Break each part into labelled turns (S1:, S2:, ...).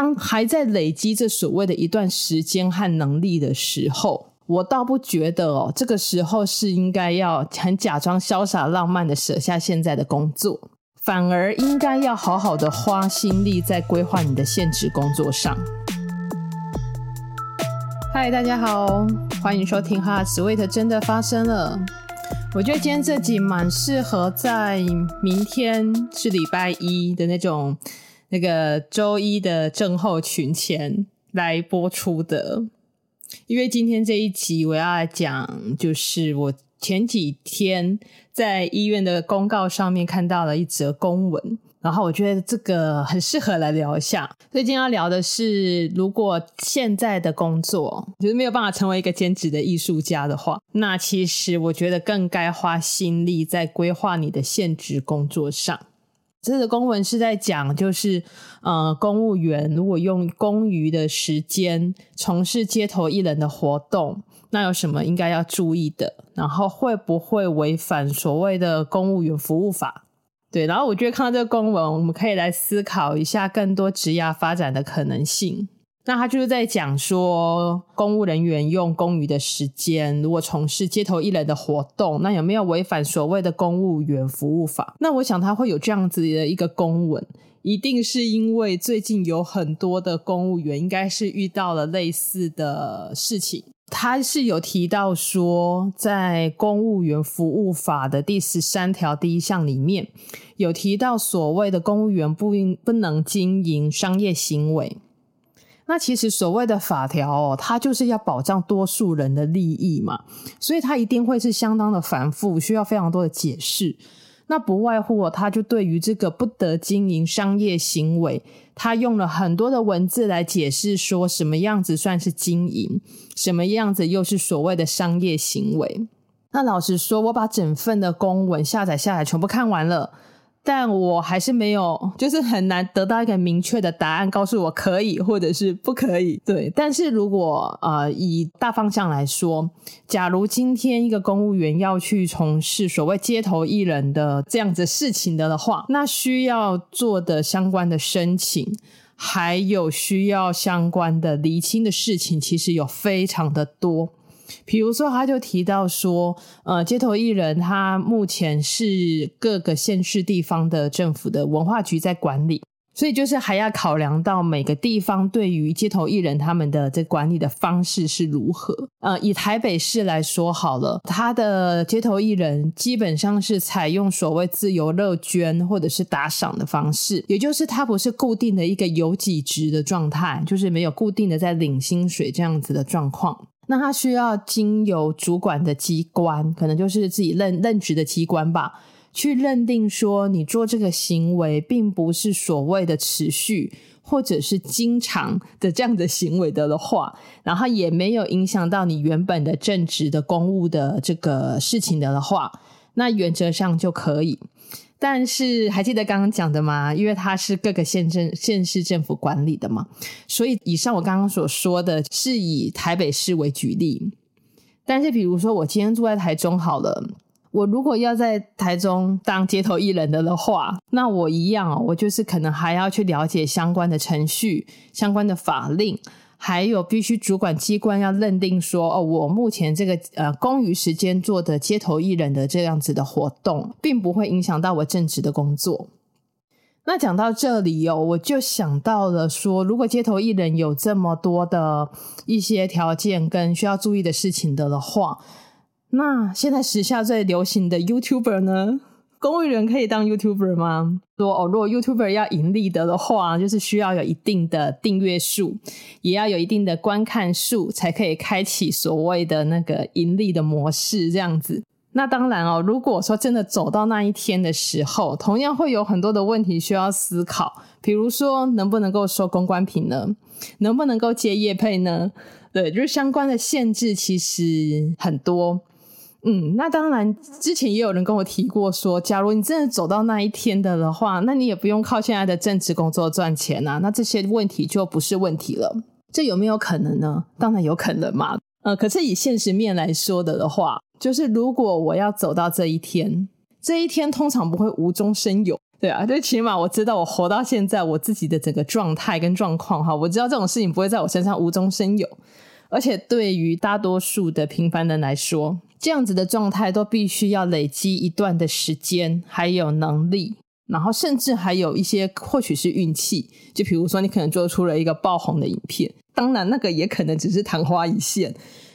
S1: 当还在累积这所谓的一段时间和能力的时候，我倒不觉得哦，这个时候是应该要很假装潇洒浪漫的舍下现在的工作，反而应该要好好的花心力在规划你的现职工作上。嗨，大家好，欢迎收听哈，Sweet 真的发生了。我觉得今天这集蛮适合在明天是礼拜一的那种。那个周一的症候群前来播出的，因为今天这一集我要来讲，就是我前几天在医院的公告上面看到了一则公文，然后我觉得这个很适合来聊一下。最近要聊的是，如果现在的工作就是没有办法成为一个兼职的艺术家的话，那其实我觉得更该花心力在规划你的现职工作上。这个公文是在讲，就是呃，公务员如果用公余的时间从事街头艺人的活动，那有什么应该要注意的？然后会不会违反所谓的公务员服务法？对，然后我觉得看到这个公文，我们可以来思考一下更多职涯发展的可能性。那他就是在讲说，公务人员用公余的时间，如果从事街头艺人的活动，那有没有违反所谓的公务员服务法？那我想他会有这样子的一个公文，一定是因为最近有很多的公务员应该是遇到了类似的事情。他是有提到说，在公务员服务法的第十三条第一项里面，有提到所谓的公务员不应不能经营商业行为。那其实所谓的法条哦，它就是要保障多数人的利益嘛，所以它一定会是相当的繁复，需要非常多的解释。那不外乎哦，他就对于这个不得经营商业行为，他用了很多的文字来解释，说什么样子算是经营，什么样子又是所谓的商业行为。那老实说，我把整份的公文下载下来，全部看完了。但我还是没有，就是很难得到一个明确的答案，告诉我可以或者是不可以。对，但是如果呃以大方向来说，假如今天一个公务员要去从事所谓街头艺人的这样子事情的的话，那需要做的相关的申请，还有需要相关的厘清的事情，其实有非常的多。比如说，他就提到说，呃，街头艺人他目前是各个县市地方的政府的文化局在管理，所以就是还要考量到每个地方对于街头艺人他们的这管理的方式是如何。呃，以台北市来说好了，他的街头艺人基本上是采用所谓自由乐捐或者是打赏的方式，也就是他不是固定的一个有几职的状态，就是没有固定的在领薪水这样子的状况。那他需要经由主管的机关，可能就是自己任任职的机关吧，去认定说你做这个行为并不是所谓的持续或者是经常的这样的行为的的话，然后也没有影响到你原本的正职的公务的这个事情的的话，那原则上就可以。但是还记得刚刚讲的吗？因为它是各个县政县市政府管理的嘛，所以以上我刚刚所说的是以台北市为举例。但是比如说我今天住在台中好了，我如果要在台中当街头艺人的的话，那我一样哦，我就是可能还要去了解相关的程序、相关的法令。还有必须主管机关要认定说，哦，我目前这个呃公余时间做的街头艺人的这样子的活动，并不会影响到我正职的工作。那讲到这里哦，我就想到了说，如果街头艺人有这么多的一些条件跟需要注意的事情的的话，那现在时下最流行的 YouTuber 呢？公务员可以当 YouTuber 吗？说哦，如果 YouTuber 要盈利的的话，就是需要有一定的订阅数，也要有一定的观看数，才可以开启所谓的那个盈利的模式，这样子。那当然哦，如果说真的走到那一天的时候，同样会有很多的问题需要思考，比如说能不能够收公关品呢？能不能够接业配呢？对，就是相关的限制其实很多。嗯，那当然，之前也有人跟我提过说，假如你真的走到那一天的的话，那你也不用靠现在的正职工作赚钱啊，那这些问题就不是问题了。这有没有可能呢？当然有可能嘛。呃，可是以现实面来说的的话，就是如果我要走到这一天，这一天通常不会无中生有，对啊，最起码我知道我活到现在，我自己的整个状态跟状况哈，我知道这种事情不会在我身上无中生有，而且对于大多数的平凡人来说，这样子的状态都必须要累积一段的时间，还有能力，然后甚至还有一些或许是运气，就比如说你可能做出了一个爆红的影片，当然那个也可能只是昙花一现，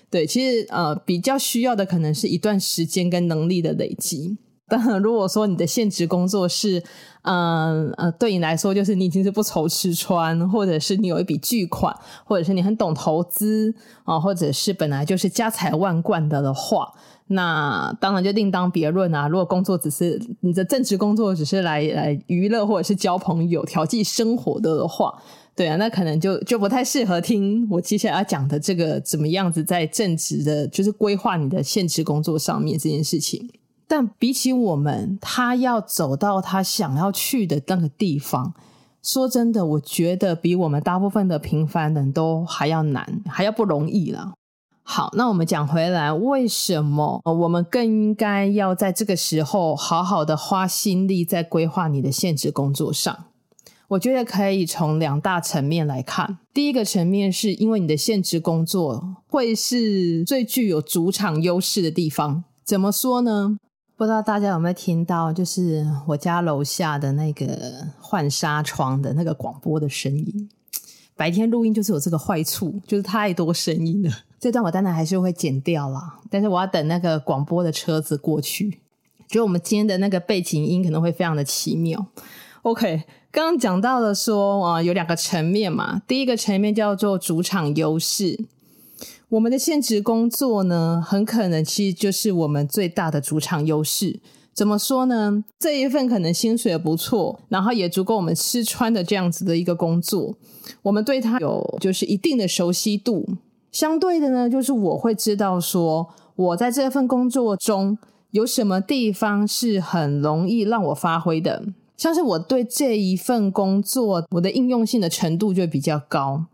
S1: 对，其实呃比较需要的可能是一段时间跟能力的累积。当然，如果说你的现职工作是，嗯呃，对你来说就是你已经是不愁吃穿，或者是你有一笔巨款，或者是你很懂投资啊，或者是本来就是家财万贯的的话，那当然就另当别论啊。如果工作只是你的正职工作，只是来来娱乐或者是交朋友、调剂生活的的话，对啊，那可能就就不太适合听我接下来要讲的这个怎么样子在正职的，就是规划你的现职工作上面这件事情。但比起我们，他要走到他想要去的那个地方，说真的，我觉得比我们大部分的平凡人都还要难，还要不容易了。好，那我们讲回来，为什么我们更应该要在这个时候好好的花心力在规划你的现职工作上？我觉得可以从两大层面来看。第一个层面是因为你的现职工作会是最具有主场优势的地方，怎么说呢？不知道大家有没有听到，就是我家楼下的那个换纱窗的那个广播的声音。白天录音就是有这个坏处，就是太多声音了。这段我当然还是会剪掉啦，但是我要等那个广播的车子过去。就我们今天的那个背景音可能会非常的奇妙。OK，刚刚讲到了说啊，有两个层面嘛，第一个层面叫做主场优势。我们的现职工作呢，很可能其实就是我们最大的主场优势。怎么说呢？这一份可能薪水也不错，然后也足够我们吃穿的这样子的一个工作，我们对它有就是一定的熟悉度。相对的呢，就是我会知道说，我在这份工作中有什么地方是很容易让我发挥的，像是我对这一份工作，我的应用性的程度就比较高。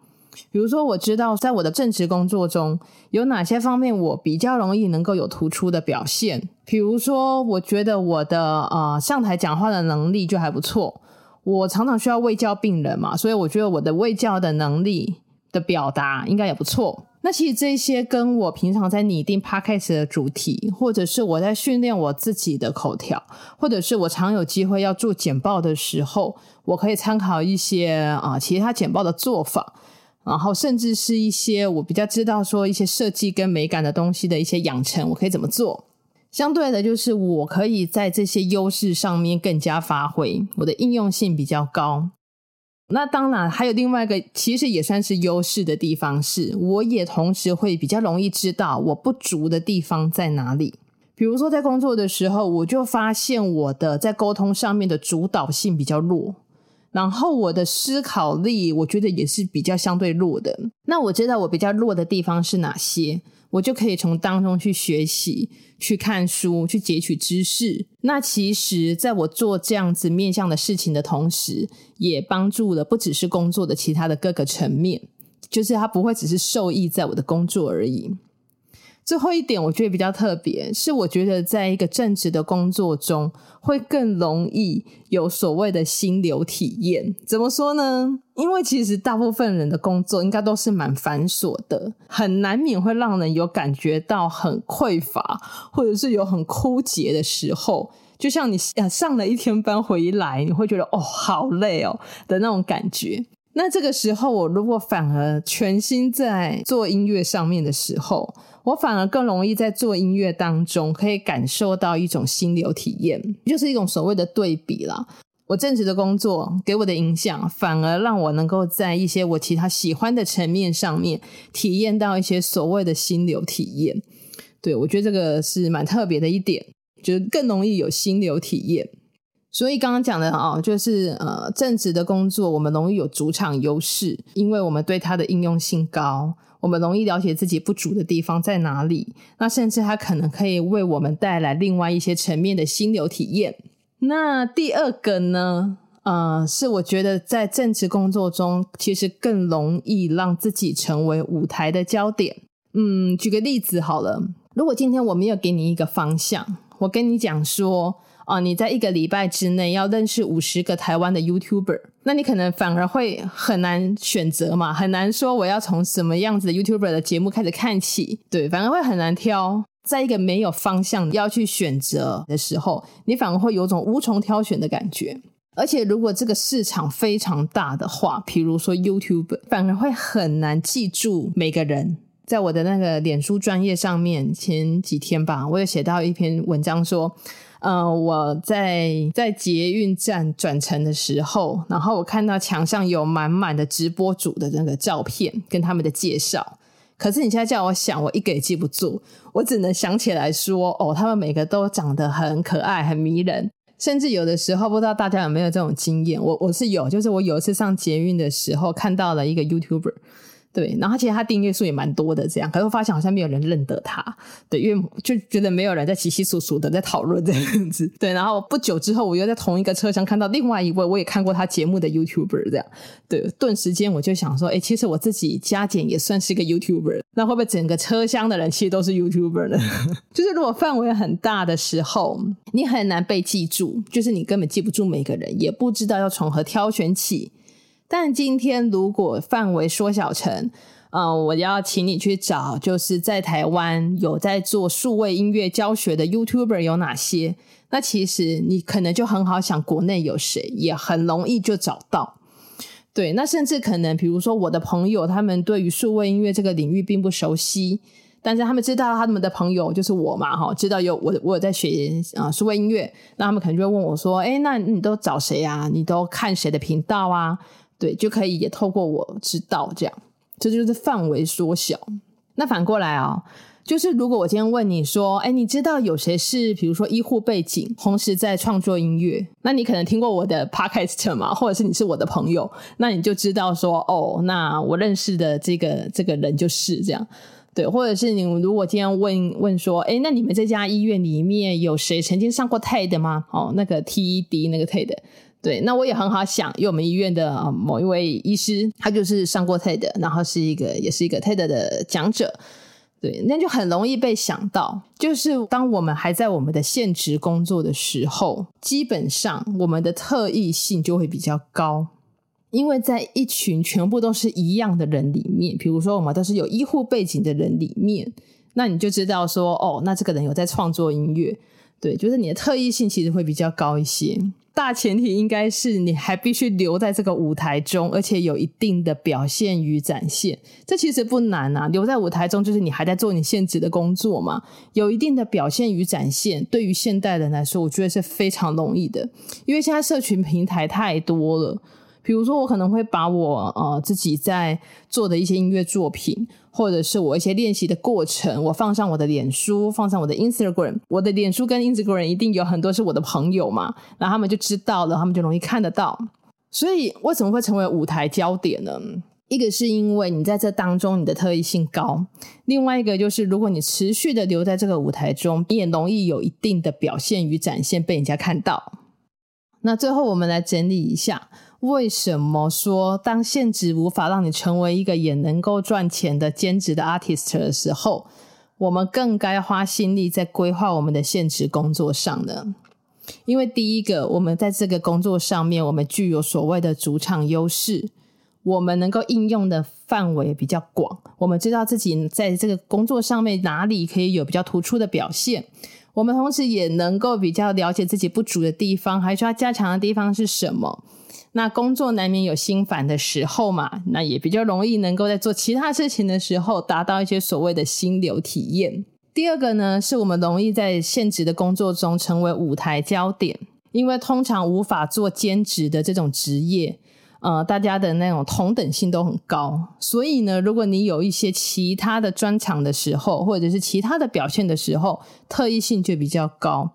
S1: 比如说，我知道在我的正职工作中有哪些方面我比较容易能够有突出的表现。比如说，我觉得我的呃上台讲话的能力就还不错。我常常需要喂教病人嘛，所以我觉得我的喂教的能力的表达应该也不错。那其实这些跟我平常在拟定 podcast 的主题，或者是我在训练我自己的口条，或者是我常有机会要做简报的时候，我可以参考一些啊、其他简报的做法。然后，甚至是一些我比较知道说一些设计跟美感的东西的一些养成，我可以怎么做？相对的，就是我可以在这些优势上面更加发挥，我的应用性比较高。那当然，还有另外一个其实也算是优势的地方是，我也同时会比较容易知道我不足的地方在哪里。比如说，在工作的时候，我就发现我的在沟通上面的主导性比较弱。然后我的思考力，我觉得也是比较相对弱的。那我知道我比较弱的地方是哪些，我就可以从当中去学习、去看书、去截取知识。那其实，在我做这样子面向的事情的同时，也帮助了不只是工作的其他的各个层面，就是它不会只是受益在我的工作而已。最后一点，我觉得比较特别，是我觉得在一个正职的工作中，会更容易有所谓的心流体验。怎么说呢？因为其实大部分人的工作应该都是蛮繁琐的，很难免会让人有感觉到很匮乏，或者是有很枯竭的时候。就像你上了一天班回来，你会觉得哦，好累哦的那种感觉。那这个时候，我如果反而全心在做音乐上面的时候，我反而更容易在做音乐当中可以感受到一种心流体验，就是一种所谓的对比啦。我正职的工作给我的影响，反而让我能够在一些我其他喜欢的层面上面体验到一些所谓的心流体验。对，我觉得这个是蛮特别的一点，就是更容易有心流体验。所以刚刚讲的哦，就是呃，正职的工作我们容易有主场优势，因为我们对它的应用性高。我们容易了解自己不足的地方在哪里，那甚至它可能可以为我们带来另外一些层面的心流体验。那第二个呢，呃，是我觉得在正职工作中，其实更容易让自己成为舞台的焦点。嗯，举个例子好了，如果今天我没有给你一个方向，我跟你讲说，哦，你在一个礼拜之内要认识五十个台湾的 YouTuber，那你可能反而会很难选择嘛，很难说我要从什么样子的 YouTuber 的节目开始看起，对，反而会很难挑。在一个没有方向要去选择的时候，你反而会有种无从挑选的感觉。而且，如果这个市场非常大的话，比如说 YouTube，反而会很难记住每个人。在我的那个脸书专业上面，前几天吧，我有写到一篇文章说，呃，我在在捷运站转乘的时候，然后我看到墙上有满满的直播主的那个照片跟他们的介绍。可是你现在叫我想，我一个也记不住，我只能想起来说，哦，他们每个都长得很可爱、很迷人。甚至有的时候，不知道大家有没有这种经验？我我是有，就是我有一次上捷运的时候，看到了一个 YouTuber。对，然后其实他订阅数也蛮多的，这样，可是我发现好像没有人认得他，对，因为就觉得没有人在窸窸窣窣的在讨论这样子，对，然后不久之后，我又在同一个车厢看到另外一位，我也看过他节目的 YouTuber，这样，对，顿时间我就想说，哎，其实我自己加减也算是一个 YouTuber，那会不会整个车厢的人其实都是 YouTuber 呢？就是如果范围很大的时候，你很难被记住，就是你根本记不住每个人，也不知道要从何挑选起。但今天如果范围缩小成，呃，我要请你去找，就是在台湾有在做数位音乐教学的 YouTuber 有哪些？那其实你可能就很好想，国内有谁，也很容易就找到。对，那甚至可能，比如说我的朋友，他们对于数位音乐这个领域并不熟悉，但是他们知道他们的朋友就是我嘛，哈，知道有我，我有在学啊数位音乐，那他们可能就会问我说：“诶，那你都找谁啊？你都看谁的频道啊？”对，就可以也透过我知道这样，这就是范围缩小。那反过来啊、就是如果我今天问你说，哎，你知道有谁是比如说医护背景，同时在创作音乐？那你可能听过我的 podcast 嘛，或者是你是我的朋友，那你就知道说，哦，那我认识的这个这个人就是这样。对，或者是你如果今天问问说，哎，那你们这家医院里面有谁曾经上过 TED 吗？哦，那个 TED 那个 TED。对，那我也很好想，因为我们医院的某一位医师，他就是上过 TED，然后是一个也是一个 TED 的讲者，对，那就很容易被想到。就是当我们还在我们的现职工作的时候，基本上我们的特异性就会比较高，因为在一群全部都是一样的人里面，比如说我们都是有医护背景的人里面，那你就知道说，哦，那这个人有在创作音乐，对，就是你的特异性其实会比较高一些。大前提应该是你还必须留在这个舞台中，而且有一定的表现与展现。这其实不难啊，留在舞台中就是你还在做你现职的工作嘛，有一定的表现与展现。对于现代人来说，我觉得是非常容易的，因为现在社群平台太多了。比如说，我可能会把我呃自己在做的一些音乐作品，或者是我一些练习的过程，我放上我的脸书，放上我的 Instagram。我的脸书跟 Instagram 一定有很多是我的朋友嘛，然后他们就知道了，他们就容易看得到。所以为什么会成为舞台焦点呢？一个是因为你在这当中你的特异性高，另外一个就是如果你持续的留在这个舞台中，你也容易有一定的表现与展现被人家看到。那最后我们来整理一下。为什么说当现职无法让你成为一个也能够赚钱的兼职的 artist 的时候，我们更该花心力在规划我们的现职工作上呢？因为第一个，我们在这个工作上面，我们具有所谓的主场优势，我们能够应用的范围比较广，我们知道自己在这个工作上面哪里可以有比较突出的表现，我们同时也能够比较了解自己不足的地方，还需要加强的地方是什么。那工作难免有心烦的时候嘛，那也比较容易能够在做其他事情的时候达到一些所谓的心流体验。第二个呢，是我们容易在现职的工作中成为舞台焦点，因为通常无法做兼职的这种职业，呃，大家的那种同等性都很高，所以呢，如果你有一些其他的专长的时候，或者是其他的表现的时候，特异性就比较高。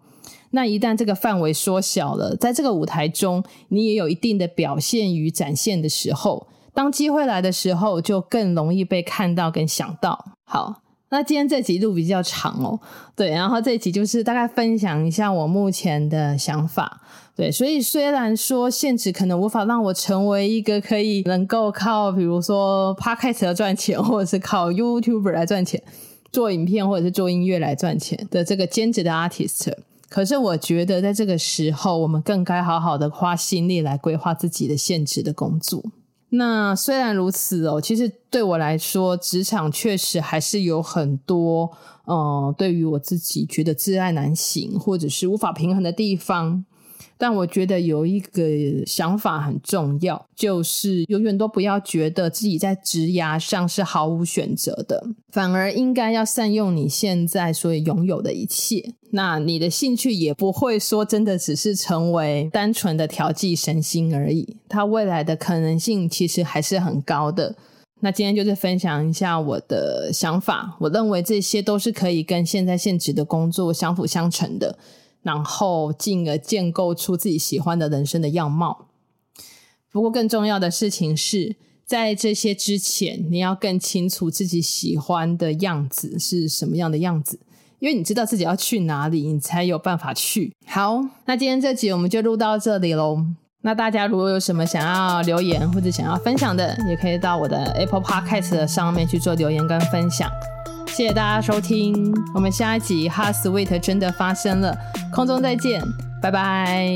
S1: 那一旦这个范围缩小了，在这个舞台中，你也有一定的表现与展现的时候，当机会来的时候，就更容易被看到跟想到。好，那今天这集录比较长哦，对，然后这集就是大概分享一下我目前的想法，对，所以虽然说现职可能无法让我成为一个可以能够靠比如说 Podcast 来赚钱，或者是靠 YouTuber 来赚钱，做影片或者是做音乐来赚钱的这个兼职的 artist。可是我觉得在这个时候，我们更该好好的花心力来规划自己的现职的工作。那虽然如此哦，其实对我来说，职场确实还是有很多，呃，对于我自己觉得挚爱难行，或者是无法平衡的地方。但我觉得有一个想法很重要，就是永远都不要觉得自己在职涯上是毫无选择的，反而应该要善用你现在所拥有的一切。那你的兴趣也不会说真的只是成为单纯的调剂身心而已，它未来的可能性其实还是很高的。那今天就是分享一下我的想法，我认为这些都是可以跟现在现职的工作相辅相成的。然后进而建构出自己喜欢的人生的样貌。不过更重要的事情是在这些之前，你要更清楚自己喜欢的样子是什么样的样子，因为你知道自己要去哪里，你才有办法去。好，那今天这集我们就录到这里喽。那大家如果有什么想要留言或者想要分享的，也可以到我的 Apple Podcast 上面去做留言跟分享。谢谢大家收听，我们下一集《Hard Sweet》真的发生了，空中再见，拜拜。